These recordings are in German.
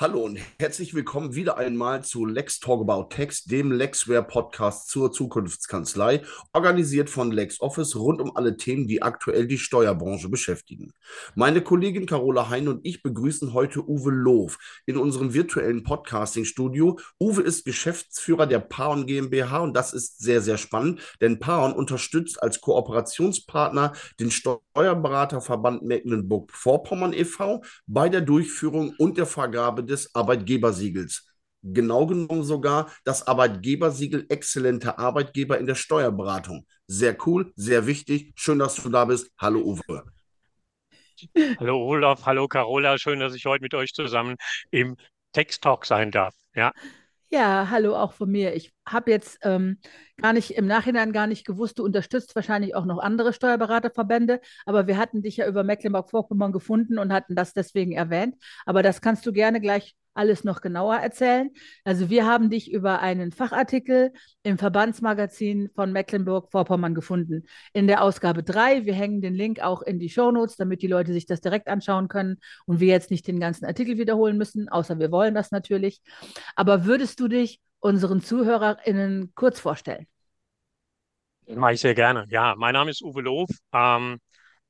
Hallo und herzlich willkommen wieder einmal zu Lex Talk About Text, dem Lexware Podcast zur Zukunftskanzlei, organisiert von LexOffice rund um alle Themen, die aktuell die Steuerbranche beschäftigen. Meine Kollegin Carola Hein und ich begrüßen heute Uwe Loof in unserem virtuellen Podcasting-Studio. Uwe ist Geschäftsführer der Paon GmbH und das ist sehr, sehr spannend, denn Paon unterstützt als Kooperationspartner den Steuerberaterverband Mecklenburg-Vorpommern e.V. bei der Durchführung und der Vergabe des Arbeitgebersiegels. Genau genommen sogar das Arbeitgebersiegel exzellente Arbeitgeber in der Steuerberatung. Sehr cool, sehr wichtig. Schön, dass du da bist. Hallo Uwe. Hallo Olaf, hallo Carola. Schön, dass ich heute mit euch zusammen im Text Talk sein darf. Ja. Ja, hallo auch von mir. Ich habe jetzt ähm, gar nicht im Nachhinein gar nicht gewusst, du unterstützt wahrscheinlich auch noch andere Steuerberaterverbände, aber wir hatten dich ja über Mecklenburg-Vorpommern gefunden und hatten das deswegen erwähnt. Aber das kannst du gerne gleich alles noch genauer erzählen. Also wir haben dich über einen Fachartikel im Verbandsmagazin von Mecklenburg-Vorpommern gefunden. In der Ausgabe 3, wir hängen den Link auch in die Shownotes, damit die Leute sich das direkt anschauen können und wir jetzt nicht den ganzen Artikel wiederholen müssen, außer wir wollen das natürlich. Aber würdest du dich unseren ZuhörerInnen kurz vorstellen? Mache ich sehr gerne. Ja, mein Name ist Uwe Loof. Ähm,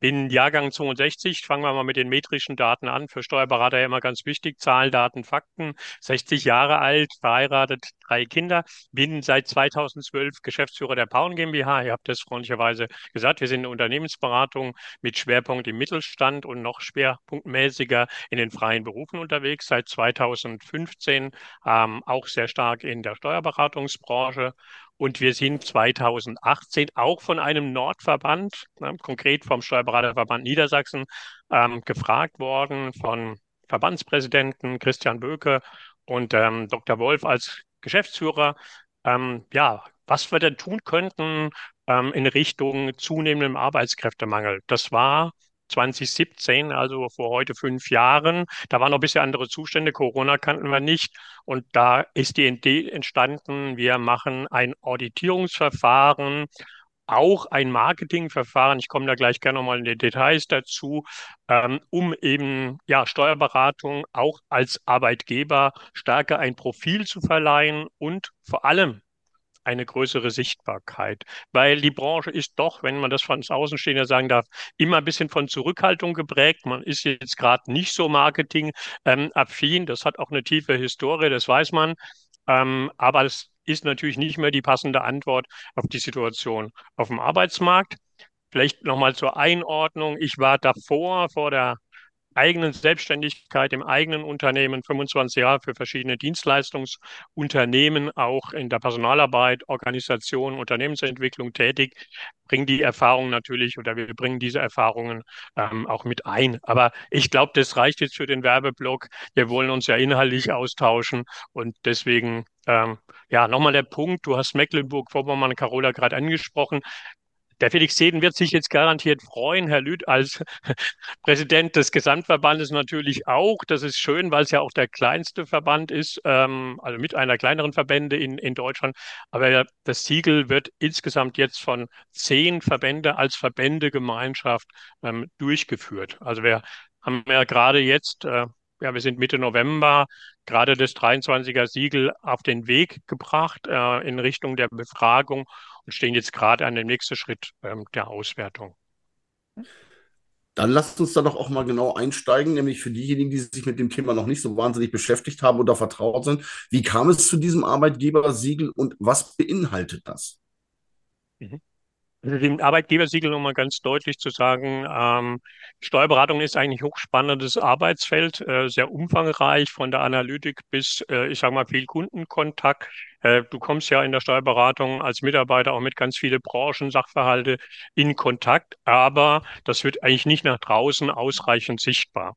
bin Jahrgang 62, fangen wir mal mit den metrischen Daten an. Für Steuerberater ja immer ganz wichtig, Zahlen, Daten, Fakten. 60 Jahre alt, verheiratet, drei Kinder. Bin seit 2012 Geschäftsführer der Pauen GmbH. Ihr habt das freundlicherweise gesagt. Wir sind eine Unternehmensberatung mit Schwerpunkt im Mittelstand und noch schwerpunktmäßiger in den freien Berufen unterwegs. Seit 2015 ähm, auch sehr stark in der Steuerberatungsbranche und wir sind 2018 auch von einem Nordverband, ne, konkret vom Steuerberaterverband Niedersachsen, ähm, gefragt worden von Verbandspräsidenten Christian Böke und ähm, Dr. Wolf als Geschäftsführer, ähm, ja, was wir denn tun könnten ähm, in Richtung zunehmendem Arbeitskräftemangel. Das war 2017, also vor heute fünf Jahren. Da waren noch ein bisschen andere Zustände. Corona kannten wir nicht. Und da ist die Idee entstanden, wir machen ein Auditierungsverfahren, auch ein Marketingverfahren. Ich komme da gleich gerne nochmal in die Details dazu, ähm, um eben ja Steuerberatung auch als Arbeitgeber stärker ein Profil zu verleihen und vor allem eine größere Sichtbarkeit. Weil die Branche ist doch, wenn man das von Außenstehender sagen darf, immer ein bisschen von Zurückhaltung geprägt. Man ist jetzt gerade nicht so marketingaffin. Das hat auch eine tiefe Historie, das weiß man. Ähm, aber es ist natürlich nicht mehr die passende Antwort auf die Situation auf dem Arbeitsmarkt. Vielleicht nochmal zur Einordnung. Ich war davor, vor der eigenen Selbstständigkeit im eigenen Unternehmen, 25 Jahre für verschiedene Dienstleistungsunternehmen, auch in der Personalarbeit, Organisation, Unternehmensentwicklung tätig, bringen die Erfahrungen natürlich oder wir bringen diese Erfahrungen ähm, auch mit ein. Aber ich glaube, das reicht jetzt für den Werbeblock. Wir wollen uns ja inhaltlich austauschen und deswegen ähm, ja, nochmal der Punkt, du hast Mecklenburg-Vorpommern, Carola gerade angesprochen. Der Felix Seden wird sich jetzt garantiert freuen, Herr Lüth als Präsident des Gesamtverbandes natürlich auch. Das ist schön, weil es ja auch der kleinste Verband ist, ähm, also mit einer kleineren Verbände in, in Deutschland. Aber das Siegel wird insgesamt jetzt von zehn Verbände als Verbändegemeinschaft ähm, durchgeführt. Also wir haben ja gerade jetzt äh, ja, wir sind Mitte November, gerade das 23er Siegel auf den Weg gebracht äh, in Richtung der Befragung und stehen jetzt gerade an dem nächsten Schritt ähm, der Auswertung. Dann lasst uns da doch auch mal genau einsteigen, nämlich für diejenigen, die sich mit dem Thema noch nicht so wahnsinnig beschäftigt haben oder vertraut sind. Wie kam es zu diesem Arbeitgebersiegel und was beinhaltet das? Mhm. Also dem Arbeitgebersiegel nochmal ganz deutlich zu sagen, ähm, Steuerberatung ist eigentlich hochspannendes Arbeitsfeld, äh, sehr umfangreich von der Analytik bis, äh, ich sage mal, viel Kundenkontakt. Äh, du kommst ja in der Steuerberatung als Mitarbeiter auch mit ganz viele Branchen, Sachverhalte in Kontakt, aber das wird eigentlich nicht nach draußen ausreichend sichtbar.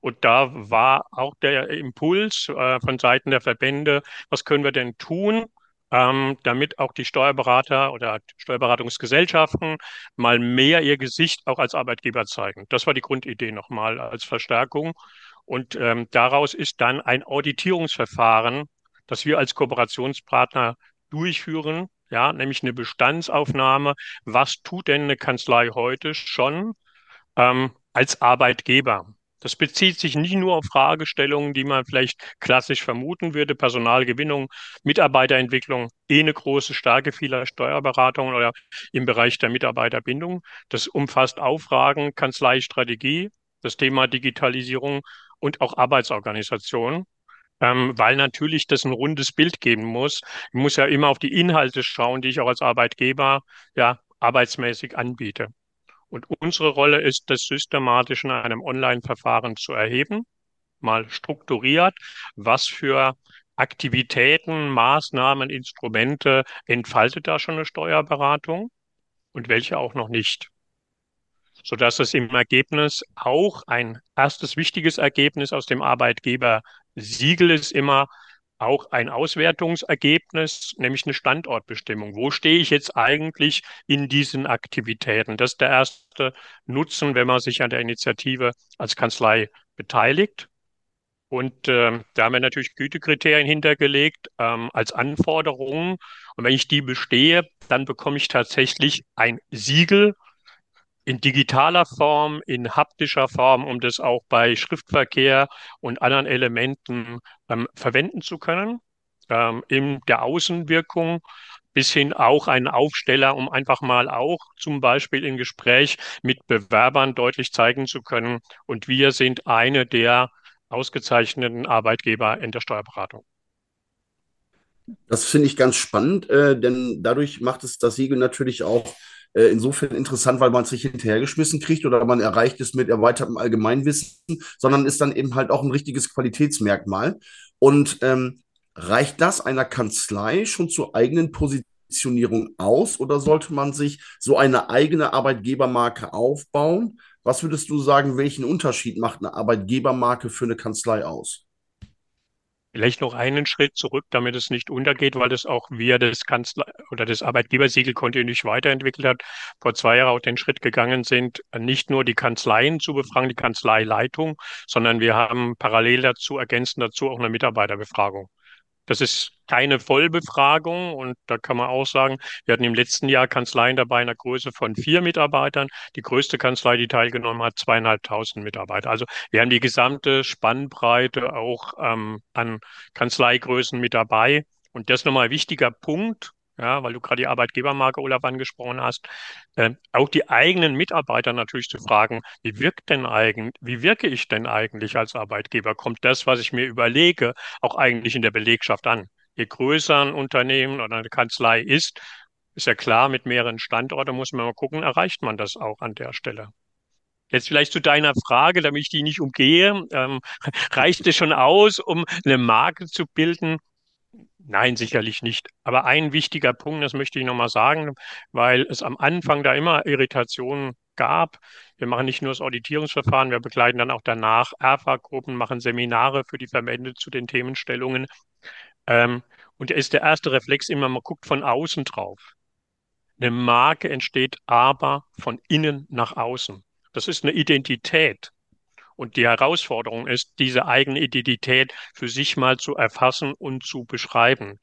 Und da war auch der Impuls äh, von Seiten der Verbände, was können wir denn tun, ähm, damit auch die Steuerberater oder Steuerberatungsgesellschaften mal mehr ihr Gesicht auch als Arbeitgeber zeigen. Das war die Grundidee nochmal als Verstärkung. Und ähm, daraus ist dann ein Auditierungsverfahren, das wir als Kooperationspartner durchführen, ja, nämlich eine Bestandsaufnahme. Was tut denn eine Kanzlei heute schon ähm, als Arbeitgeber? Das bezieht sich nicht nur auf Fragestellungen, die man vielleicht klassisch vermuten würde, Personalgewinnung, Mitarbeiterentwicklung, eh eine große Stärke vieler Steuerberatungen oder im Bereich der Mitarbeiterbindung. Das umfasst auch Fragen Kanzleistrategie, das Thema Digitalisierung und auch Arbeitsorganisation, ähm, weil natürlich das ein rundes Bild geben muss. Ich muss ja immer auf die Inhalte schauen, die ich auch als Arbeitgeber ja arbeitsmäßig anbiete. Und unsere Rolle ist, das systematisch in einem Online-Verfahren zu erheben, mal strukturiert, was für Aktivitäten, Maßnahmen, Instrumente entfaltet da schon eine Steuerberatung und welche auch noch nicht. Sodass es im Ergebnis auch ein erstes wichtiges Ergebnis aus dem Arbeitgeber-Siegel ist immer, auch ein Auswertungsergebnis, nämlich eine Standortbestimmung. Wo stehe ich jetzt eigentlich in diesen Aktivitäten? Das ist der erste Nutzen, wenn man sich an der Initiative als Kanzlei beteiligt. Und äh, da haben wir natürlich Gütekriterien hintergelegt ähm, als Anforderungen. Und wenn ich die bestehe, dann bekomme ich tatsächlich ein Siegel in digitaler Form, in haptischer Form, um das auch bei Schriftverkehr und anderen Elementen ähm, verwenden zu können, ähm, in der Außenwirkung bis hin auch einen Aufsteller, um einfach mal auch zum Beispiel im Gespräch mit Bewerbern deutlich zeigen zu können. Und wir sind eine der ausgezeichneten Arbeitgeber in der Steuerberatung. Das finde ich ganz spannend, äh, denn dadurch macht es das Siegel natürlich auch äh, insofern interessant, weil man es nicht hinterhergeschmissen kriegt oder man erreicht es mit erweitertem Allgemeinwissen, sondern ist dann eben halt auch ein richtiges Qualitätsmerkmal. Und ähm, reicht das einer Kanzlei schon zur eigenen Positionierung aus oder sollte man sich so eine eigene Arbeitgebermarke aufbauen? Was würdest du sagen, welchen Unterschied macht eine Arbeitgebermarke für eine Kanzlei aus? Vielleicht noch einen Schritt zurück, damit es nicht untergeht, weil das auch wir das Kanzler oder das Arbeitgebersiegel kontinuierlich weiterentwickelt hat. Vor zwei Jahren auch den Schritt gegangen sind, nicht nur die Kanzleien zu befragen, die Kanzleileitung, sondern wir haben parallel dazu, ergänzend dazu auch eine Mitarbeiterbefragung. Das ist keine Vollbefragung und da kann man auch sagen, wir hatten im letzten Jahr Kanzleien dabei in einer Größe von vier Mitarbeitern. Die größte Kanzlei, die teilgenommen hat, zweieinhalbtausend Mitarbeiter. Also wir haben die gesamte Spannbreite auch ähm, an Kanzleigrößen mit dabei. Und das ist nochmal ein wichtiger Punkt, ja, weil du gerade die Arbeitgebermarke Olaf angesprochen hast, äh, auch die eigenen Mitarbeiter natürlich zu fragen, wie wirkt denn eigentlich, wie wirke ich denn eigentlich als Arbeitgeber? Kommt das, was ich mir überlege, auch eigentlich in der Belegschaft an? Je größer ein Unternehmen oder eine Kanzlei ist, ist ja klar, mit mehreren Standorten muss man mal gucken, erreicht man das auch an der Stelle. Jetzt vielleicht zu deiner Frage, damit ich die nicht umgehe. Ähm, reicht es schon aus, um eine Marke zu bilden? Nein, sicherlich nicht. Aber ein wichtiger Punkt, das möchte ich nochmal sagen, weil es am Anfang da immer Irritationen gab. Wir machen nicht nur das Auditierungsverfahren, wir begleiten dann auch danach ERFA-Gruppen, machen Seminare für die Verbände zu den Themenstellungen. Ähm, und da ist der erste Reflex immer, man guckt von außen drauf. Eine Marke entsteht aber von innen nach außen. Das ist eine Identität. Und die Herausforderung ist, diese eigene Identität für sich mal zu erfassen und zu beschreiben.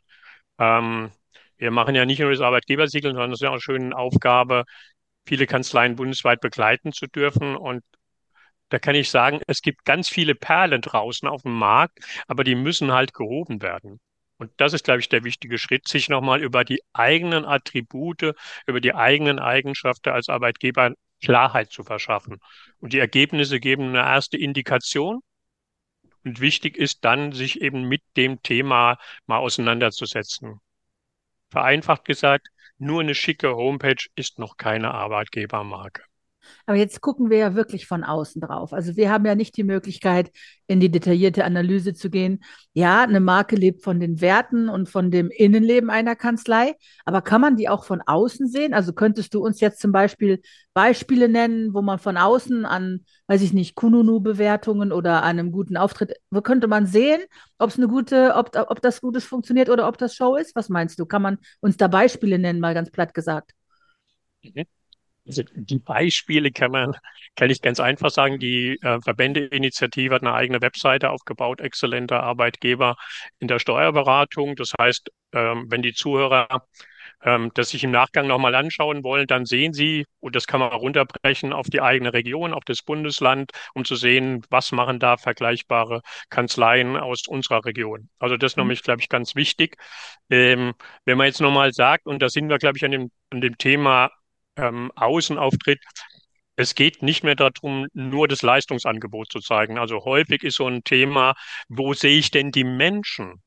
Ähm, wir machen ja nicht nur das Arbeitgebersiegel, sondern es ist ja auch eine schöne Aufgabe, viele Kanzleien bundesweit begleiten zu dürfen. Und da kann ich sagen, es gibt ganz viele Perlen draußen auf dem Markt, aber die müssen halt gehoben werden. Und das ist, glaube ich, der wichtige Schritt, sich nochmal über die eigenen Attribute, über die eigenen Eigenschaften als Arbeitgeber Klarheit zu verschaffen. Und die Ergebnisse geben eine erste Indikation. Und wichtig ist dann, sich eben mit dem Thema mal auseinanderzusetzen. Vereinfacht gesagt, nur eine schicke Homepage ist noch keine Arbeitgebermarke. Aber jetzt gucken wir ja wirklich von außen drauf. Also wir haben ja nicht die Möglichkeit, in die detaillierte Analyse zu gehen. Ja, eine Marke lebt von den Werten und von dem Innenleben einer Kanzlei, aber kann man die auch von außen sehen? Also könntest du uns jetzt zum Beispiel Beispiele nennen, wo man von außen an, weiß ich nicht, Kununu-Bewertungen oder einem guten Auftritt, wo könnte man sehen, ob es eine gute, ob, ob das Gutes funktioniert oder ob das Show ist? Was meinst du? Kann man uns da Beispiele nennen, mal ganz platt gesagt? Mhm. Also die Beispiele kann man, kann ich ganz einfach sagen. Die äh, Verbändeinitiative hat eine eigene Webseite aufgebaut, exzellenter Arbeitgeber in der Steuerberatung. Das heißt, ähm, wenn die Zuhörer ähm, das sich im Nachgang nochmal anschauen wollen, dann sehen Sie, und das kann man runterbrechen auf die eigene Region, auf das Bundesland, um zu sehen, was machen da vergleichbare Kanzleien aus unserer Region. Also das ist mhm. nämlich, glaube ich, ganz wichtig. Ähm, wenn man jetzt nochmal sagt, und da sind wir, glaube ich, an dem, an dem Thema ähm, Außenauftritt, es geht nicht mehr darum, nur das Leistungsangebot zu zeigen. Also häufig ist so ein Thema, wo sehe ich denn die Menschen?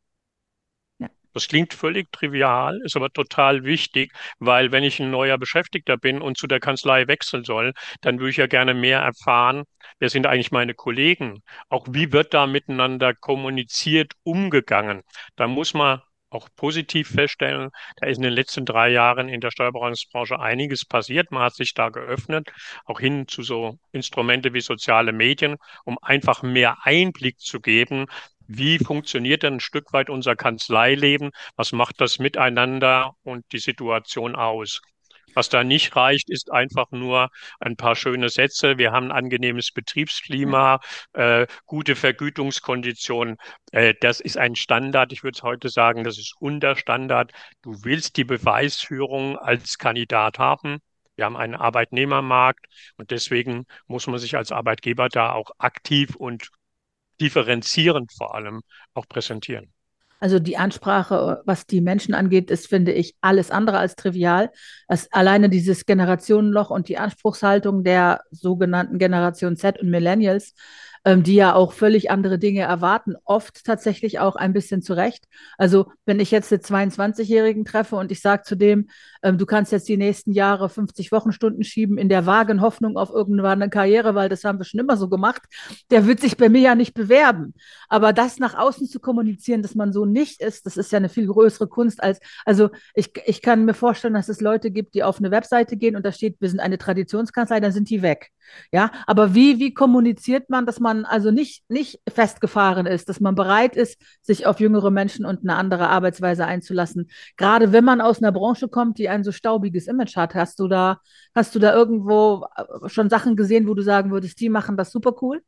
Das klingt völlig trivial, ist aber total wichtig, weil wenn ich ein neuer Beschäftigter bin und zu der Kanzlei wechseln soll, dann würde ich ja gerne mehr erfahren, wer sind eigentlich meine Kollegen? Auch wie wird da miteinander kommuniziert, umgegangen? Da muss man auch positiv feststellen, da ist in den letzten drei Jahren in der Steuerberatungsbranche einiges passiert. Man hat sich da geöffnet, auch hin zu so Instrumente wie soziale Medien, um einfach mehr Einblick zu geben, wie funktioniert denn ein Stück weit unser Kanzleileben? Was macht das miteinander und die Situation aus? Was da nicht reicht, ist einfach nur ein paar schöne Sätze. Wir haben ein angenehmes Betriebsklima, äh, gute Vergütungskonditionen. Äh, das ist ein Standard. Ich würde heute sagen, das ist Unterstandard. Du willst die Beweisführung als Kandidat haben. Wir haben einen Arbeitnehmermarkt und deswegen muss man sich als Arbeitgeber da auch aktiv und differenzierend vor allem auch präsentieren. Also die Ansprache, was die Menschen angeht, ist, finde ich, alles andere als trivial. Das, alleine dieses Generationenloch und die Anspruchshaltung der sogenannten Generation Z und Millennials ähm, die ja auch völlig andere Dinge erwarten, oft tatsächlich auch ein bisschen zurecht. Also wenn ich jetzt einen 22-Jährigen treffe und ich sage zu dem, ähm, du kannst jetzt die nächsten Jahre 50 Wochenstunden schieben in der vagen Hoffnung auf irgendwann eine Karriere, weil das haben wir schon immer so gemacht, der wird sich bei mir ja nicht bewerben. Aber das nach außen zu kommunizieren, dass man so nicht ist, das ist ja eine viel größere Kunst als, also ich, ich kann mir vorstellen, dass es Leute gibt, die auf eine Webseite gehen und da steht, wir sind eine Traditionskanzlei, dann sind die weg. Ja, aber wie, wie kommuniziert man, dass man also nicht, nicht festgefahren ist, dass man bereit ist, sich auf jüngere Menschen und eine andere Arbeitsweise einzulassen? Gerade wenn man aus einer Branche kommt, die ein so staubiges Image hat, hast du da, hast du da irgendwo äh, schon Sachen gesehen, wo du sagen würdest, die machen das super cool?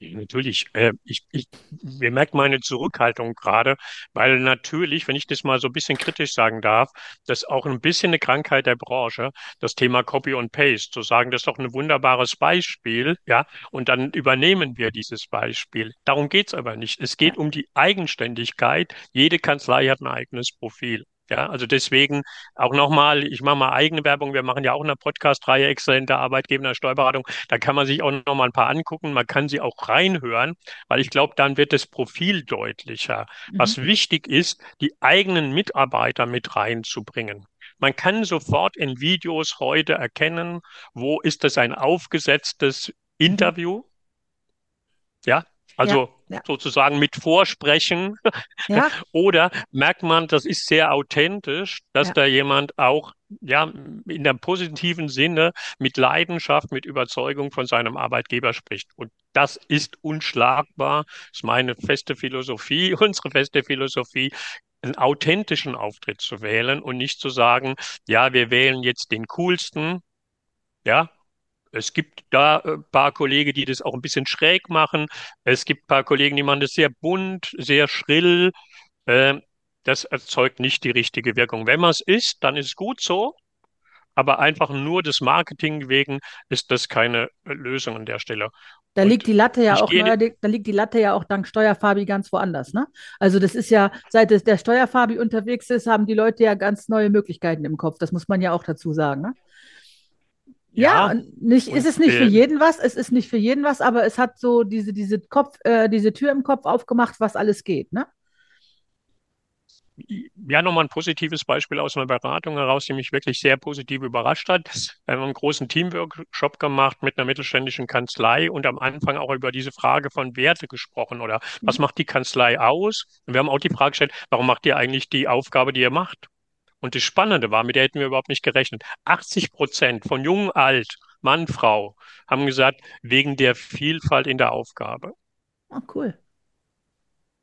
Natürlich, äh, ich, ich, mir merkt meine Zurückhaltung gerade, weil natürlich, wenn ich das mal so ein bisschen kritisch sagen darf, das ist auch ein bisschen eine Krankheit der Branche, das Thema Copy und Paste, zu sagen, das ist doch ein wunderbares Beispiel, ja, und dann übernehmen wir dieses Beispiel. Darum geht's aber nicht. Es geht um die Eigenständigkeit. Jede Kanzlei hat ein eigenes Profil. Ja, also deswegen auch nochmal, ich mache mal eigene Werbung. Wir machen ja auch eine Podcast-Reihe exzellente Arbeitgeber in der Steuerberatung. Da kann man sich auch nochmal ein paar angucken. Man kann sie auch reinhören, weil ich glaube, dann wird das Profil deutlicher. Mhm. Was wichtig ist, die eigenen Mitarbeiter mit reinzubringen. Man kann sofort in Videos heute erkennen, wo ist das ein aufgesetztes Interview? Ja, also ja, ja. sozusagen mit Vorsprechen. Ja. Oder merkt man, das ist sehr authentisch, dass da jemand auch ja in der positiven Sinne mit Leidenschaft, mit Überzeugung von seinem Arbeitgeber spricht. Und das ist unschlagbar. Das ist meine feste Philosophie, unsere feste Philosophie, einen authentischen Auftritt zu wählen und nicht zu sagen, ja, wir wählen jetzt den coolsten, ja, es gibt da ein äh, paar Kollegen, die das auch ein bisschen schräg machen. Es gibt ein paar Kollegen, die machen das sehr bunt, sehr schrill. Ähm, das erzeugt nicht die richtige Wirkung. Wenn man es ist, dann ist es gut so. Aber einfach nur des Marketing wegen ist das keine äh, Lösung an der Stelle. Da liegt die Latte ja auch neuerdings, da liegt die Latte ja auch dank Steuerfabi ganz woanders, ne? Also das ist ja, seit der Steuerfabi unterwegs ist, haben die Leute ja ganz neue Möglichkeiten im Kopf. Das muss man ja auch dazu sagen, ne? Ja, ja nicht, ist es nicht für jeden was, es ist nicht für jeden was, aber es hat so diese, diese Kopf, äh, diese Tür im Kopf aufgemacht, was alles geht, ne? Ja, nochmal ein positives Beispiel aus einer Beratung heraus, die mich wirklich sehr positiv überrascht hat. Wir haben einen großen Teamworkshop gemacht mit einer mittelständischen Kanzlei und am Anfang auch über diese Frage von Werte gesprochen oder was mhm. macht die Kanzlei aus? Und wir haben auch die Frage gestellt, warum macht ihr eigentlich die Aufgabe, die ihr macht? Und das Spannende war, mit der hätten wir überhaupt nicht gerechnet. 80 Prozent von jung, alt, Mann, Frau haben gesagt, wegen der Vielfalt in der Aufgabe. Oh, cool.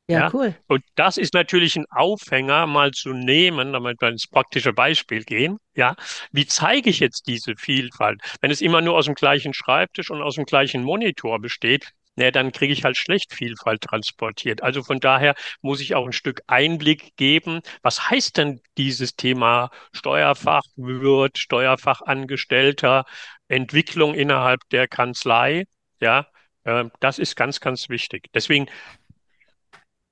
Ja, Ja, cool. und das ist natürlich ein Aufhänger, mal zu nehmen, damit wir ins praktische Beispiel gehen. Ja, wie zeige ich jetzt diese Vielfalt? Wenn es immer nur aus dem gleichen Schreibtisch und aus dem gleichen Monitor besteht, na, dann kriege ich halt schlecht Vielfalt transportiert. Also von daher muss ich auch ein Stück Einblick geben. Was heißt denn dieses Thema Steuerfachwirt, Steuerfachangestellter, Entwicklung innerhalb der Kanzlei? Ja, äh, das ist ganz, ganz wichtig. Deswegen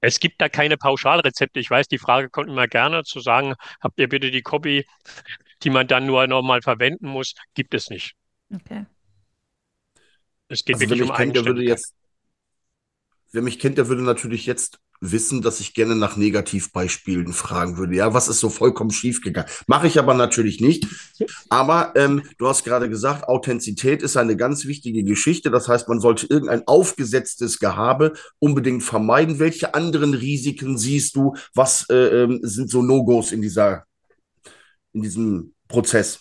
es gibt da keine Pauschalrezepte. Ich weiß, die Frage kommt immer gerne zu sagen, habt ihr bitte die Copy, die man dann nur nochmal verwenden muss? Gibt es nicht. Okay. Es geht Also wer wirklich um mich kennt, der würde jetzt, wer mich kennt, der würde natürlich jetzt wissen, dass ich gerne nach Negativbeispielen fragen würde. Ja, was ist so vollkommen schief gegangen? Mache ich aber natürlich nicht. Aber ähm, du hast gerade gesagt, Authentizität ist eine ganz wichtige Geschichte. Das heißt, man sollte irgendein aufgesetztes Gehabe unbedingt vermeiden. Welche anderen Risiken siehst du? Was äh, ähm, sind so No-Gos in dieser, in diesem Prozess?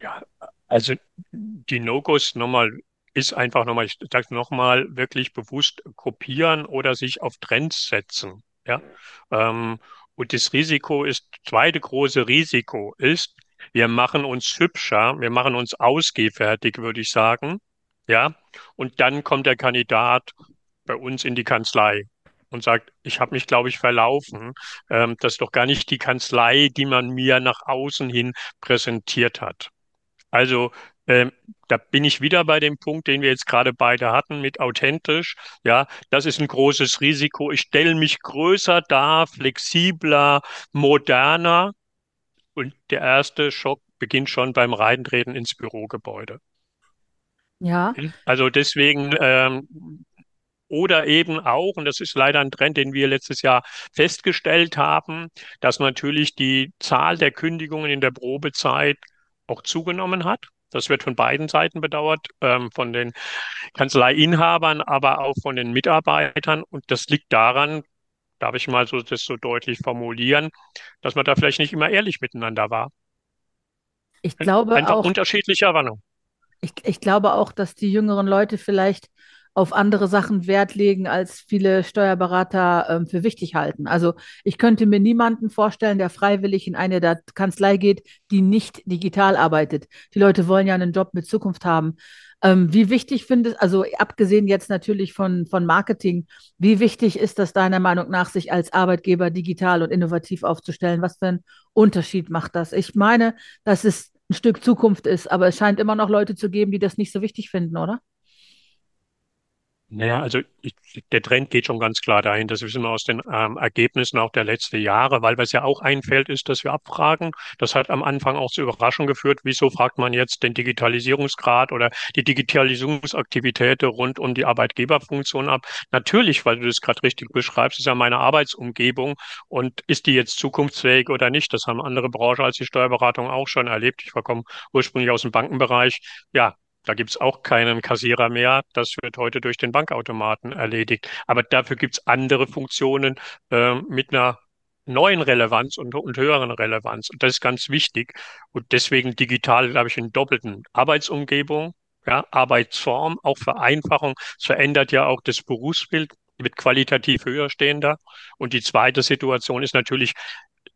Ja, also die No-Gos nochmal ist einfach nochmal, ich sage nochmal, wirklich bewusst kopieren oder sich auf Trends setzen. Ja, ähm, und das Risiko ist, zweite große Risiko ist, wir machen uns hübscher, wir machen uns ausgehfertig, würde ich sagen. Ja, und dann kommt der Kandidat bei uns in die Kanzlei und sagt, ich habe mich, glaube ich, verlaufen. Ähm, das ist doch gar nicht die Kanzlei, die man mir nach außen hin präsentiert hat. Also ähm, da bin ich wieder bei dem Punkt, den wir jetzt gerade beide hatten mit authentisch. Ja, das ist ein großes Risiko. Ich stelle mich größer dar, flexibler, moderner. Und der erste Schock beginnt schon beim Reintreten ins Bürogebäude. Ja, Also deswegen ähm, oder eben auch, und das ist leider ein Trend, den wir letztes Jahr festgestellt haben, dass natürlich die Zahl der Kündigungen in der Probezeit auch zugenommen hat. Das wird von beiden Seiten bedauert, ähm, von den Kanzleiinhabern, aber auch von den Mitarbeitern. Und das liegt daran, darf ich mal so das so deutlich formulieren, dass man da vielleicht nicht immer ehrlich miteinander war. ich glaube Einfach auch, unterschiedliche Erwartungen. ich, ich glaube auch, dass die jüngeren Leute vielleicht auf andere Sachen Wert legen, als viele Steuerberater ähm, für wichtig halten. Also ich könnte mir niemanden vorstellen, der freiwillig in eine der Kanzlei geht, die nicht digital arbeitet. Die Leute wollen ja einen Job mit Zukunft haben. Ähm, wie wichtig findest, also abgesehen jetzt natürlich von, von Marketing, wie wichtig ist das deiner Meinung nach, sich als Arbeitgeber digital und innovativ aufzustellen? Was für einen Unterschied macht das? Ich meine, dass es ein Stück Zukunft ist, aber es scheint immer noch Leute zu geben, die das nicht so wichtig finden, oder? Naja, also ich, der Trend geht schon ganz klar dahin. Das wissen wir aus den ähm, Ergebnissen auch der letzten Jahre, weil was ja auch ein Feld ist, das wir abfragen. Das hat am Anfang auch zu Überraschung geführt. Wieso fragt man jetzt den Digitalisierungsgrad oder die Digitalisierungsaktivitäten rund um die Arbeitgeberfunktion ab? Natürlich, weil du das gerade richtig beschreibst, ist ja meine Arbeitsumgebung und ist die jetzt zukunftsfähig oder nicht? Das haben andere Branchen als die Steuerberatung auch schon erlebt. Ich komme ursprünglich aus dem Bankenbereich. Ja, da gibt's auch keinen Kassierer mehr. Das wird heute durch den Bankautomaten erledigt. Aber dafür gibt's andere Funktionen äh, mit einer neuen Relevanz und, und höheren Relevanz. Und das ist ganz wichtig. Und deswegen digital, glaube ich, in doppelten Arbeitsumgebung, ja, Arbeitsform, auch Vereinfachung. Es verändert ja auch das Berufsbild wird qualitativ höher stehender. Und die zweite Situation ist natürlich,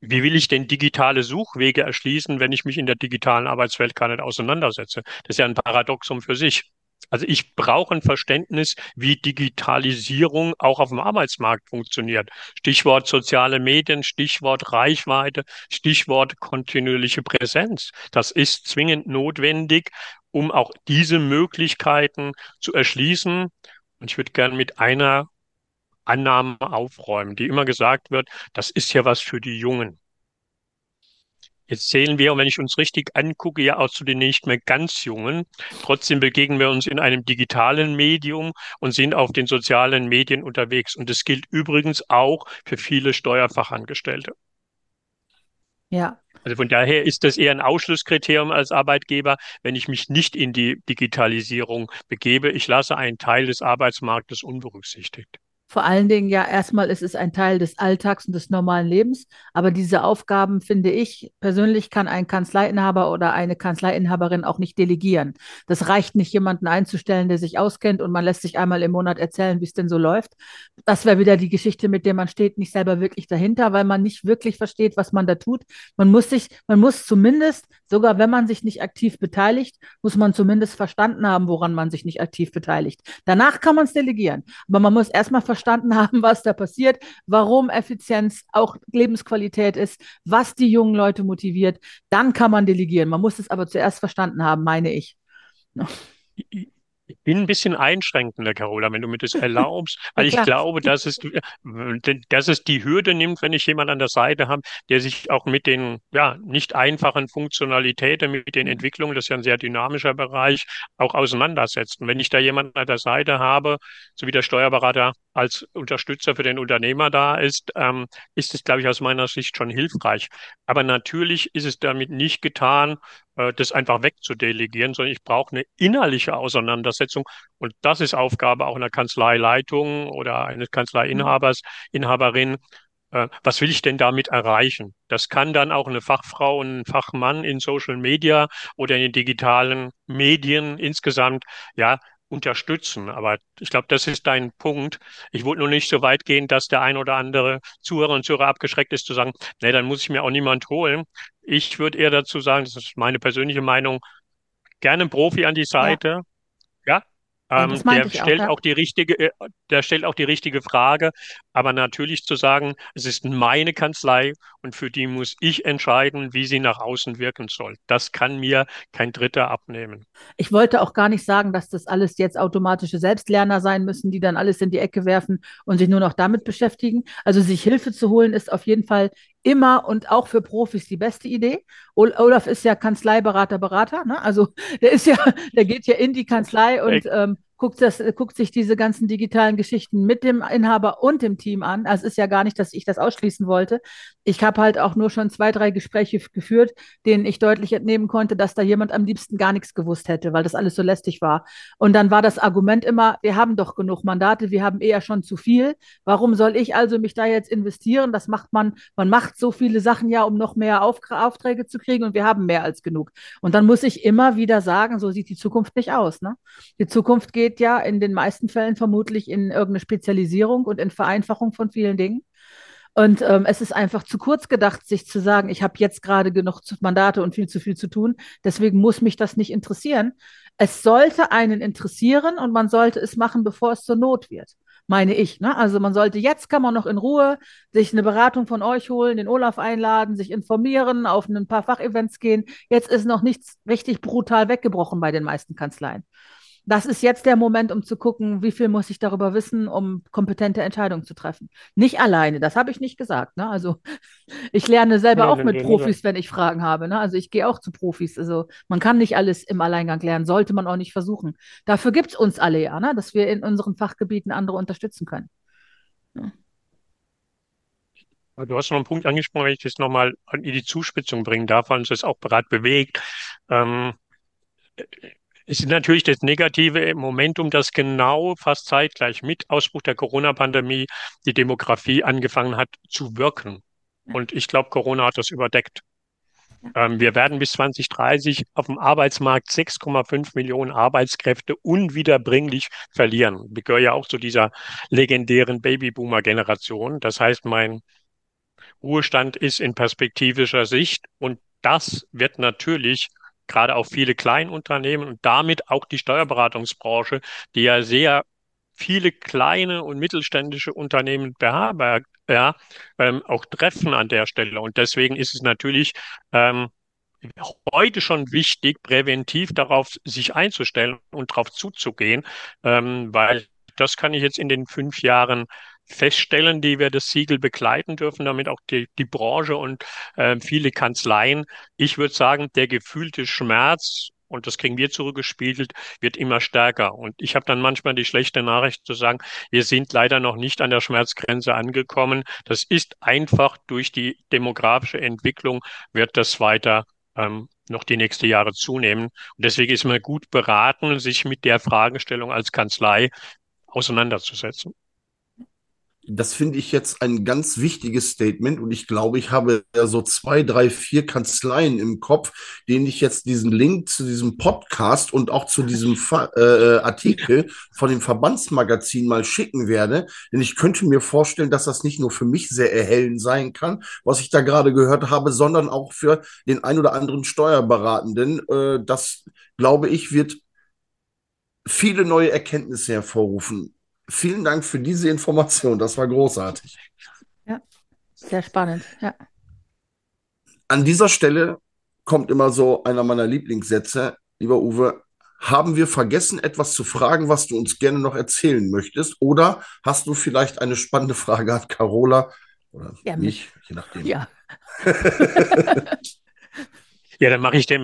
wie will ich denn digitale Suchwege erschließen, wenn ich mich in der digitalen Arbeitswelt gar nicht auseinandersetze? Das ist ja ein Paradoxum für sich. Also ich brauche ein Verständnis, wie Digitalisierung auch auf dem Arbeitsmarkt funktioniert. Stichwort soziale Medien, Stichwort Reichweite, Stichwort kontinuierliche Präsenz. Das ist zwingend notwendig, um auch diese Möglichkeiten zu erschließen. Und ich würde gerne mit einer Annahme aufräumen, die immer gesagt wird, das ist ja was für die Jungen. Jetzt zählen wir, und wenn ich uns richtig angucke, ja auch zu den nicht mehr ganz Jungen. Trotzdem begegnen wir uns in einem digitalen Medium und sind auf den sozialen Medien unterwegs. Und das gilt übrigens auch für viele Steuerfachangestellte. Ja, Also von daher ist das eher ein Ausschlusskriterium als Arbeitgeber, wenn ich mich nicht in die Digitalisierung begebe. Ich lasse einen Teil des Arbeitsmarktes unberücksichtigt. Vor allen Dingen ja, erstmal ist es ein Teil des Alltags und des normalen Lebens. Aber diese Aufgaben, finde ich, persönlich kann ein Kanzleiinhaber oder eine Kanzleiinhaberin auch nicht delegieren. Das reicht nicht, jemanden einzustellen, der sich auskennt und man lässt sich einmal im Monat erzählen, wie es denn so läuft. Das wäre wieder die Geschichte, mit der man steht, nicht selber wirklich dahinter, weil man nicht wirklich versteht, was man da tut. Man muss sich, man muss zumindest, sogar wenn man sich nicht aktiv beteiligt, muss man zumindest verstanden haben, woran man sich nicht aktiv beteiligt. Danach kann man es delegieren. Aber man muss erstmal verstehen, verstanden haben, was da passiert, warum Effizienz auch Lebensqualität ist, was die jungen Leute motiviert, dann kann man delegieren. Man muss es aber zuerst verstanden haben, meine ich. Ich bin ein bisschen einschränkender, Carola, wenn du mir das erlaubst, weil ich glaube, dass es, dass es die Hürde nimmt, wenn ich jemanden an der Seite habe, der sich auch mit den ja, nicht einfachen Funktionalitäten, mit den mhm. Entwicklungen, das ist ja ein sehr dynamischer Bereich, auch auseinandersetzt. Und wenn ich da jemanden an der Seite habe, so wie der Steuerberater als Unterstützer für den Unternehmer da ist, ähm, ist es, glaube ich, aus meiner Sicht schon hilfreich. Aber natürlich ist es damit nicht getan, äh, das einfach wegzudelegieren, sondern ich brauche eine innerliche Auseinandersetzung. Und das ist Aufgabe auch einer Kanzleileitung oder eines Kanzleiinhabers, Inhaberin. Äh, was will ich denn damit erreichen? Das kann dann auch eine Fachfrau und ein Fachmann in Social Media oder in den digitalen Medien insgesamt, ja, unterstützen. Aber ich glaube, das ist dein Punkt. Ich wollte nur nicht so weit gehen, dass der ein oder andere Zuhörer und Zuhörer abgeschreckt ist, zu sagen, nee, dann muss ich mir auch niemand holen. Ich würde eher dazu sagen, das ist meine persönliche Meinung, gerne einen Profi an die Seite. Ja, ja ähm, der stellt auch, ja. auch die richtige, äh, der stellt auch die richtige Frage. Aber natürlich zu sagen, es ist meine Kanzlei und für die muss ich entscheiden, wie sie nach außen wirken soll. Das kann mir kein Dritter abnehmen. Ich wollte auch gar nicht sagen, dass das alles jetzt automatische Selbstlerner sein müssen, die dann alles in die Ecke werfen und sich nur noch damit beschäftigen. Also sich Hilfe zu holen ist auf jeden Fall immer und auch für Profis die beste Idee. Olaf ist ja Kanzleiberater, Berater, ne? Also der ist ja, der geht ja in die Kanzlei und ähm, guckt, das, guckt sich diese ganzen digitalen Geschichten mit dem Inhaber und dem Team an. Also es ist ja gar nicht, dass ich das ausschließen wollte. Ich habe halt auch nur schon zwei, drei Gespräche geführt, denen ich deutlich entnehmen konnte, dass da jemand am liebsten gar nichts gewusst hätte, weil das alles so lästig war. Und dann war das Argument immer, wir haben doch genug Mandate, wir haben eher schon zu viel. Warum soll ich also mich da jetzt investieren? Das macht man, man macht so viele Sachen ja, um noch mehr Auf Aufträge zu kriegen und wir haben mehr als genug. Und dann muss ich immer wieder sagen, so sieht die Zukunft nicht aus. Ne? Die Zukunft geht geht ja in den meisten Fällen vermutlich in irgendeine Spezialisierung und in Vereinfachung von vielen Dingen. Und ähm, es ist einfach zu kurz gedacht, sich zu sagen, ich habe jetzt gerade genug Mandate und viel zu viel zu tun, deswegen muss mich das nicht interessieren. Es sollte einen interessieren und man sollte es machen, bevor es zur Not wird, meine ich. Ne? Also man sollte jetzt kann man noch in Ruhe sich eine Beratung von euch holen, den Olaf einladen, sich informieren, auf ein paar Fachevents gehen. Jetzt ist noch nichts richtig brutal weggebrochen bei den meisten Kanzleien das ist jetzt der Moment, um zu gucken, wie viel muss ich darüber wissen, um kompetente Entscheidungen zu treffen. Nicht alleine, das habe ich nicht gesagt. Ne? Also ich lerne selber ja, auch mit Profis, wenn ich Fragen habe. Ne? Also ich gehe auch zu Profis. Also man kann nicht alles im Alleingang lernen, sollte man auch nicht versuchen. Dafür gibt es uns alle ja, ne? dass wir in unseren Fachgebieten andere unterstützen können. Ja. Du hast noch einen Punkt angesprochen, wenn ich das nochmal in die Zuspitzung bringen darf, weil uns das auch bereits bewegt. Ähm, ist natürlich das negative Momentum, dass genau fast zeitgleich mit Ausbruch der Corona-Pandemie die Demografie angefangen hat zu wirken. Und ich glaube, Corona hat das überdeckt. Ähm, wir werden bis 2030 auf dem Arbeitsmarkt 6,5 Millionen Arbeitskräfte unwiederbringlich verlieren. Ich gehöre ja auch zu dieser legendären Babyboomer-Generation. Das heißt, mein Ruhestand ist in perspektivischer Sicht und das wird natürlich gerade auch viele Kleinunternehmen und damit auch die Steuerberatungsbranche, die ja sehr viele kleine und mittelständische Unternehmen beherbergt, ja, ähm, auch treffen an der Stelle. Und deswegen ist es natürlich ähm, heute schon wichtig, präventiv darauf sich einzustellen und darauf zuzugehen, ähm, weil das kann ich jetzt in den fünf Jahren feststellen, die wir das Siegel begleiten dürfen, damit auch die, die Branche und äh, viele Kanzleien. Ich würde sagen, der gefühlte Schmerz, und das kriegen wir zurückgespiegelt, wird immer stärker. Und ich habe dann manchmal die schlechte Nachricht zu sagen, wir sind leider noch nicht an der Schmerzgrenze angekommen. Das ist einfach durch die demografische Entwicklung wird das weiter ähm, noch die nächsten Jahre zunehmen. Und deswegen ist man gut beraten, sich mit der Fragestellung als Kanzlei auseinanderzusetzen. Das finde ich jetzt ein ganz wichtiges Statement und ich glaube, ich habe ja so zwei, drei, vier Kanzleien im Kopf, denen ich jetzt diesen Link zu diesem Podcast und auch zu diesem äh, äh, Artikel von dem Verbandsmagazin mal schicken werde. Denn ich könnte mir vorstellen, dass das nicht nur für mich sehr erhellend sein kann, was ich da gerade gehört habe, sondern auch für den ein oder anderen Steuerberatenden. Äh, das, glaube ich, wird viele neue Erkenntnisse hervorrufen vielen Dank für diese Information. Das war großartig. Ja, sehr spannend. Ja. An dieser Stelle kommt immer so einer meiner Lieblingssätze. Lieber Uwe, haben wir vergessen, etwas zu fragen, was du uns gerne noch erzählen möchtest? Oder hast du vielleicht eine spannende Frage an Carola oder ja, mich, je nachdem? Ja. ja, dann mache ich den,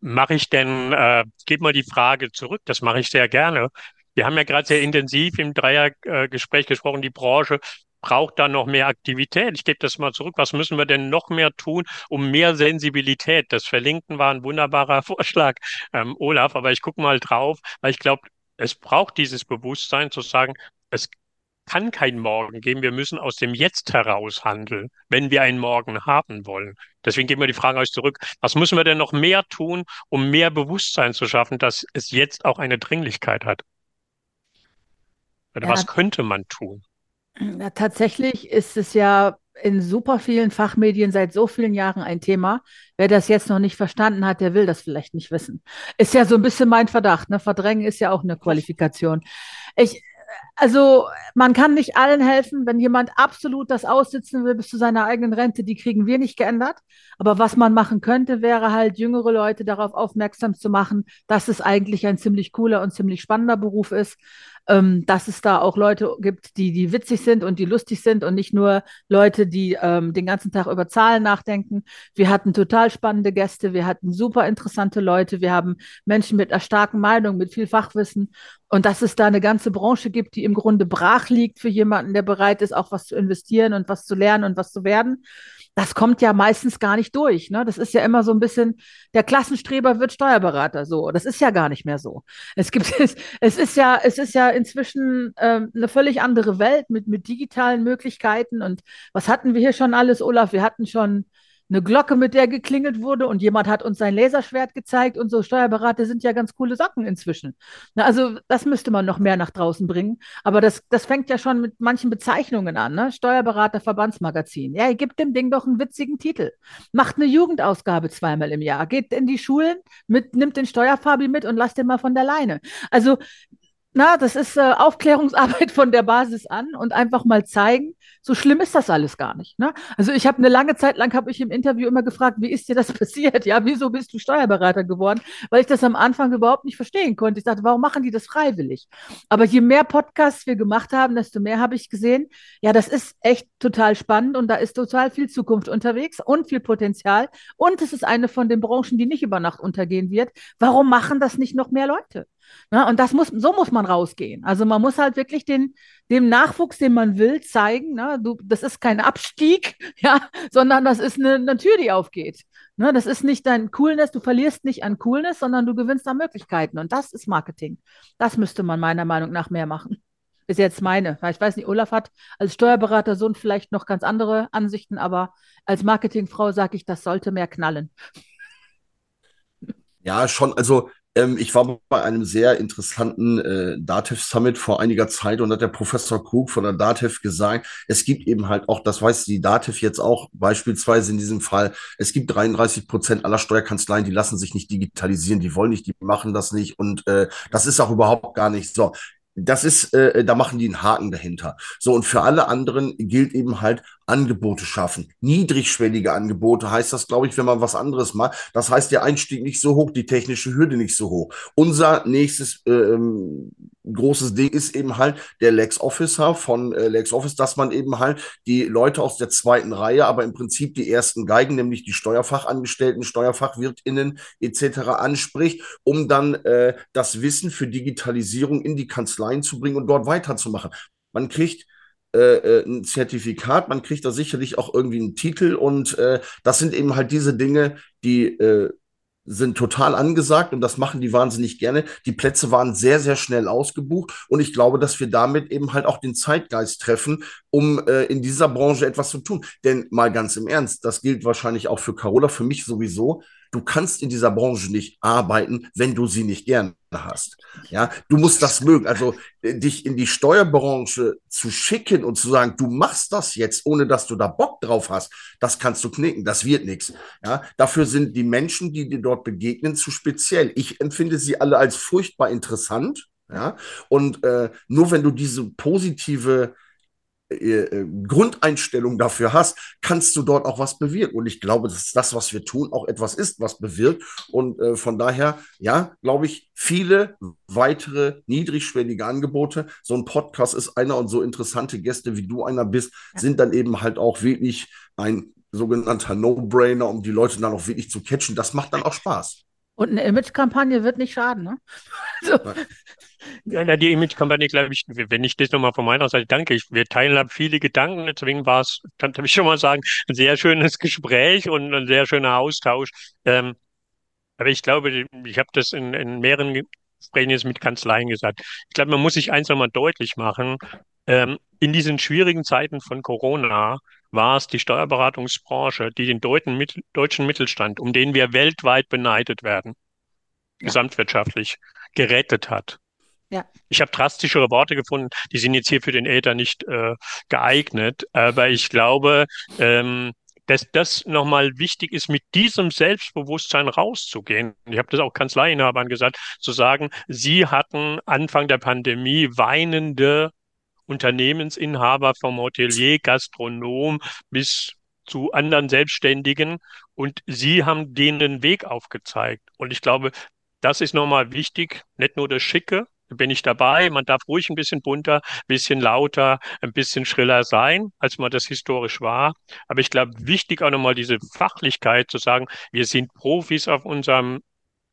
mache ich denn, äh, gebe mal die Frage zurück. Das mache ich sehr gerne. Wir haben ja gerade sehr intensiv im Dreiergespräch gesprochen, die Branche braucht da noch mehr Aktivität. Ich gebe das mal zurück. Was müssen wir denn noch mehr tun, um mehr Sensibilität? Das Verlinken war ein wunderbarer Vorschlag, ähm, Olaf, aber ich gucke mal drauf, weil ich glaube, es braucht dieses Bewusstsein zu sagen, es kann kein Morgen geben. Wir müssen aus dem Jetzt heraus handeln, wenn wir einen Morgen haben wollen. Deswegen geben wir die Frage euch zurück. Was müssen wir denn noch mehr tun, um mehr Bewusstsein zu schaffen, dass es jetzt auch eine Dringlichkeit hat? Oder ja, was könnte man tun? Ja, tatsächlich ist es ja in super vielen Fachmedien seit so vielen Jahren ein Thema. Wer das jetzt noch nicht verstanden hat, der will das vielleicht nicht wissen. Ist ja so ein bisschen mein Verdacht. Ne? Verdrängen ist ja auch eine Qualifikation. Ich, also man kann nicht allen helfen, wenn jemand absolut das aussitzen will bis zu seiner eigenen Rente, die kriegen wir nicht geändert. Aber was man machen könnte, wäre halt jüngere Leute darauf aufmerksam zu machen, dass es eigentlich ein ziemlich cooler und ziemlich spannender Beruf ist ähm, dass es da auch Leute gibt, die, die witzig sind und die lustig sind und nicht nur Leute, die ähm, den ganzen Tag über Zahlen nachdenken. Wir hatten total spannende Gäste, wir hatten super interessante Leute, wir haben Menschen mit einer starken Meinung, mit viel Fachwissen und dass es da eine ganze Branche gibt, die im Grunde brach liegt für jemanden, der bereit ist, auch was zu investieren und was zu lernen und was zu werden das kommt ja meistens gar nicht durch. Ne? Das ist ja immer so ein bisschen, der Klassenstreber wird Steuerberater. So, das ist ja gar nicht mehr so. Es gibt, es, es ist ja, es ist ja inzwischen ähm, eine völlig andere Welt mit, mit digitalen Möglichkeiten. Und was hatten wir hier schon alles, Olaf? Wir hatten schon eine Glocke, mit der geklingelt wurde und jemand hat uns sein Laserschwert gezeigt und so Steuerberater sind ja ganz coole Socken inzwischen. Na, also das müsste man noch mehr nach draußen bringen. Aber das, das fängt ja schon mit manchen Bezeichnungen an. Ne? Steuerberater Verbandsmagazin. Ja, ihr gebt dem Ding doch einen witzigen Titel. Macht eine Jugendausgabe zweimal im Jahr. Geht in die Schulen, mit, nimmt den Steuerfabi mit und lasst den mal von der Leine. Also na, das ist äh, Aufklärungsarbeit von der Basis an und einfach mal zeigen, so schlimm ist das alles gar nicht. Ne? Also ich habe eine lange Zeit lang habe ich im Interview immer gefragt, wie ist dir das passiert? Ja, wieso bist du Steuerberater geworden? Weil ich das am Anfang überhaupt nicht verstehen konnte. Ich dachte, warum machen die das freiwillig? Aber je mehr Podcasts wir gemacht haben, desto mehr habe ich gesehen, ja, das ist echt total spannend und da ist total viel Zukunft unterwegs und viel Potenzial. Und es ist eine von den Branchen, die nicht über Nacht untergehen wird. Warum machen das nicht noch mehr Leute? Ne? Und das muss, so muss man rausgehen. Also man muss halt wirklich den, dem Nachwuchs, den man will, zeigen, ne? du, das ist kein Abstieg, ja, sondern das ist eine, eine Tür, die aufgeht. Ne? Das ist nicht dein Coolness, du verlierst nicht an Coolness, sondern du gewinnst an Möglichkeiten. Und das ist Marketing. Das müsste man meiner Meinung nach mehr machen. Ist jetzt meine. Ich weiß nicht, Olaf hat als Steuerberater Sohn vielleicht noch ganz andere Ansichten, aber als Marketingfrau sage ich, das sollte mehr knallen. Ja, schon. Also ähm, ich war bei einem sehr interessanten äh, Datev Summit vor einiger Zeit und hat der Professor Krug von der Datev gesagt, es gibt eben halt auch, das weiß die Datev jetzt auch beispielsweise in diesem Fall, es gibt 33 Prozent aller Steuerkanzleien, die lassen sich nicht digitalisieren, die wollen nicht, die machen das nicht und äh, das ist auch überhaupt gar nicht so das ist, äh, da machen die einen Haken dahinter. So, und für alle anderen gilt eben halt Angebote schaffen. Niedrigschwellige Angebote heißt das, glaube ich, wenn man was anderes macht. Das heißt, der Einstieg nicht so hoch, die technische Hürde nicht so hoch. Unser nächstes ähm, großes Ding ist eben halt der Lex Officer von äh, Lex Office, dass man eben halt die Leute aus der zweiten Reihe, aber im Prinzip die ersten Geigen, nämlich die Steuerfachangestellten, Steuerfachwirtinnen etc. anspricht, um dann äh, das Wissen für Digitalisierung in die Kanzleien zu bringen und dort weiterzumachen. Man kriegt äh, äh, ein Zertifikat, man kriegt da sicherlich auch irgendwie einen Titel und äh, das sind eben halt diese Dinge, die äh, sind total angesagt und das machen die wahnsinnig gerne. Die Plätze waren sehr, sehr schnell ausgebucht und ich glaube, dass wir damit eben halt auch den Zeitgeist treffen, um äh, in dieser Branche etwas zu tun. Denn mal ganz im Ernst, das gilt wahrscheinlich auch für Carola, für mich sowieso du kannst in dieser Branche nicht arbeiten, wenn du sie nicht gerne hast. Ja, du musst das mögen. Also äh, dich in die Steuerbranche zu schicken und zu sagen, du machst das jetzt, ohne dass du da Bock drauf hast, das kannst du knicken. Das wird nichts. Ja, dafür sind die Menschen, die dir dort begegnen, zu speziell. Ich empfinde sie alle als furchtbar interessant. Ja, und äh, nur wenn du diese positive äh, äh, Grundeinstellung dafür hast, kannst du dort auch was bewirken. Und ich glaube, dass das, was wir tun, auch etwas ist, was bewirkt. Und äh, von daher, ja, glaube ich, viele weitere niedrigschwellige Angebote. So ein Podcast ist einer und so interessante Gäste, wie du einer bist, sind dann eben halt auch wirklich ein sogenannter No-Brainer, um die Leute dann auch wirklich zu catchen. Das macht dann auch Spaß. Und eine Image-Kampagne wird nicht schaden, ne? So. Ja, die Image-Kampagne, glaube ich, wenn ich das nochmal von meiner Seite danke, ich, wir teilen da viele Gedanken, deswegen war es, kann ich schon mal sagen, ein sehr schönes Gespräch und ein sehr schöner Austausch. Ähm, aber ich glaube, ich habe das in, in mehreren Gesprächen jetzt mit Kanzleien gesagt. Ich glaube, man muss sich eins nochmal deutlich machen. Ähm, in diesen schwierigen Zeiten von Corona war es die Steuerberatungsbranche, die den deutschen Mittelstand, um den wir weltweit beneidet werden, ja. gesamtwirtschaftlich gerettet hat. Ja. Ich habe drastischere Worte gefunden, die sind jetzt hier für den Äther nicht äh, geeignet, aber ich glaube, ähm, dass das nochmal wichtig ist, mit diesem Selbstbewusstsein rauszugehen. Ich habe das auch Kanzleiinhabern gesagt, zu sagen, sie hatten Anfang der Pandemie weinende Unternehmensinhaber vom Hotelier, Gastronom bis zu anderen Selbstständigen und sie haben denen den Weg aufgezeigt. Und ich glaube, das ist nochmal wichtig, nicht nur das Schicke, bin ich dabei. Man darf ruhig ein bisschen bunter, ein bisschen lauter, ein bisschen schriller sein, als man das historisch war. Aber ich glaube, wichtig auch nochmal diese Fachlichkeit zu sagen, wir sind Profis auf unserem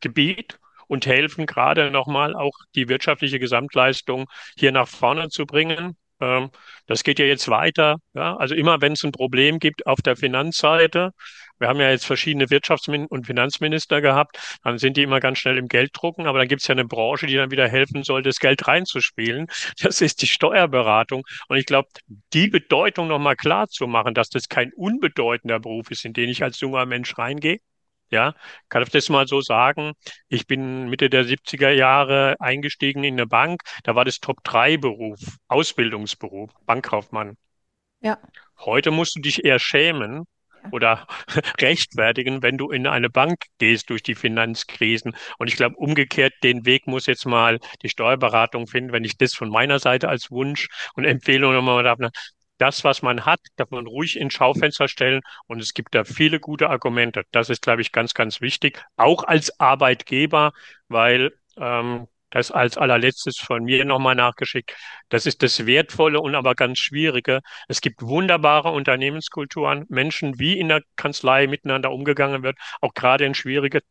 Gebiet und helfen gerade nochmal auch die wirtschaftliche Gesamtleistung hier nach vorne zu bringen. Ähm, das geht ja jetzt weiter. Ja? Also immer, wenn es ein Problem gibt auf der Finanzseite, wir haben ja jetzt verschiedene Wirtschafts- und Finanzminister gehabt, dann sind die immer ganz schnell im Gelddrucken, aber dann gibt es ja eine Branche, die dann wieder helfen soll, das Geld reinzuspielen. Das ist die Steuerberatung. Und ich glaube, die Bedeutung nochmal klar zu machen, dass das kein unbedeutender Beruf ist, in den ich als junger Mensch reingehe, ja, kann ich das mal so sagen? Ich bin Mitte der 70er Jahre eingestiegen in eine Bank. Da war das Top-3-Beruf, Ausbildungsberuf, Bankkaufmann. Ja. Heute musst du dich eher schämen oder rechtfertigen, wenn du in eine Bank gehst durch die Finanzkrisen. Und ich glaube, umgekehrt, den Weg muss jetzt mal die Steuerberatung finden, wenn ich das von meiner Seite als Wunsch und Empfehlung nochmal darf das, was man hat, darf man ruhig ins Schaufenster stellen. Und es gibt da viele gute Argumente. Das ist, glaube ich, ganz, ganz wichtig. Auch als Arbeitgeber, weil ähm, das als allerletztes von mir nochmal nachgeschickt. Das ist das Wertvolle und aber ganz Schwierige. Es gibt wunderbare Unternehmenskulturen, Menschen, wie in der Kanzlei miteinander umgegangen wird, auch gerade in schwierige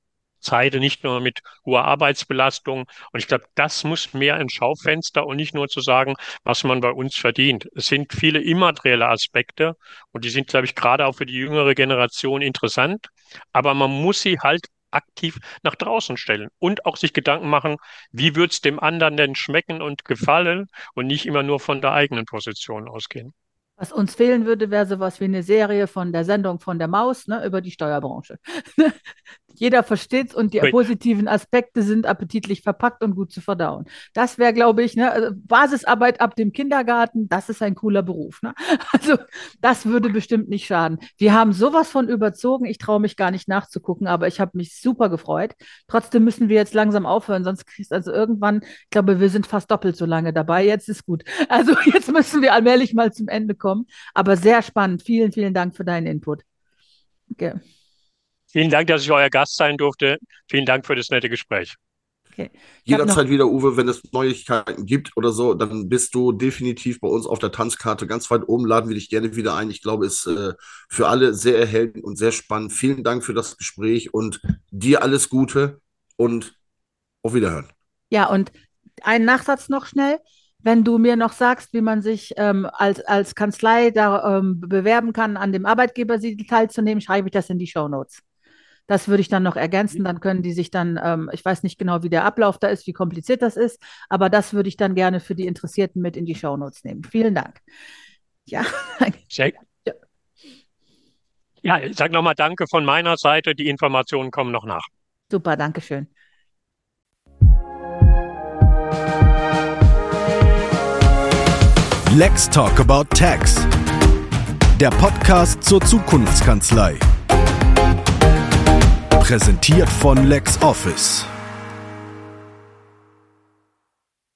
Zeit, nicht nur mit hoher Arbeitsbelastung. Und ich glaube, das muss mehr ins Schaufenster und nicht nur zu sagen, was man bei uns verdient. Es sind viele immaterielle Aspekte und die sind, glaube ich, gerade auch für die jüngere Generation interessant. Aber man muss sie halt aktiv nach draußen stellen und auch sich Gedanken machen, wie wird es dem anderen denn schmecken und gefallen und nicht immer nur von der eigenen Position ausgehen. Was uns fehlen würde, wäre sowas wie eine Serie von der Sendung von der Maus ne, über die Steuerbranche. Jeder versteht es und die Wait. positiven Aspekte sind appetitlich verpackt und gut zu verdauen. Das wäre, glaube ich, ne, also Basisarbeit ab dem Kindergarten, das ist ein cooler Beruf. Ne? Also das würde bestimmt nicht schaden. Wir haben sowas von überzogen, ich traue mich gar nicht nachzugucken, aber ich habe mich super gefreut. Trotzdem müssen wir jetzt langsam aufhören, sonst kriegst also irgendwann, ich glaube, wir sind fast doppelt so lange dabei. Jetzt ist gut. Also jetzt müssen wir allmählich mal zum Ende kommen kommen. Aber sehr spannend. Vielen, vielen Dank für deinen Input. Okay. Vielen Dank, dass ich euer Gast sein durfte. Vielen Dank für das nette Gespräch. Okay. Jederzeit wieder, Uwe, wenn es Neuigkeiten gibt oder so, dann bist du definitiv bei uns auf der Tanzkarte ganz weit oben. Laden wir dich gerne wieder ein. Ich glaube, es ist äh, für alle sehr erhellend und sehr spannend. Vielen Dank für das Gespräch und dir alles Gute und auf Wiederhören. Ja, und einen Nachsatz noch schnell wenn du mir noch sagst, wie man sich ähm, als, als Kanzlei da ähm, bewerben kann, an dem Arbeitgebersiegel teilzunehmen, schreibe ich das in die Show Notes. Das würde ich dann noch ergänzen. Dann können die sich dann, ähm, ich weiß nicht genau, wie der Ablauf da ist, wie kompliziert das ist, aber das würde ich dann gerne für die Interessierten mit in die Shownotes nehmen. Vielen Dank. Ja. Sehr, ja. ja, ich sage nochmal Danke von meiner Seite. Die Informationen kommen noch nach. Super, danke schön. Let's Talk About Tax. Der Podcast zur Zukunftskanzlei. Präsentiert von LexOffice.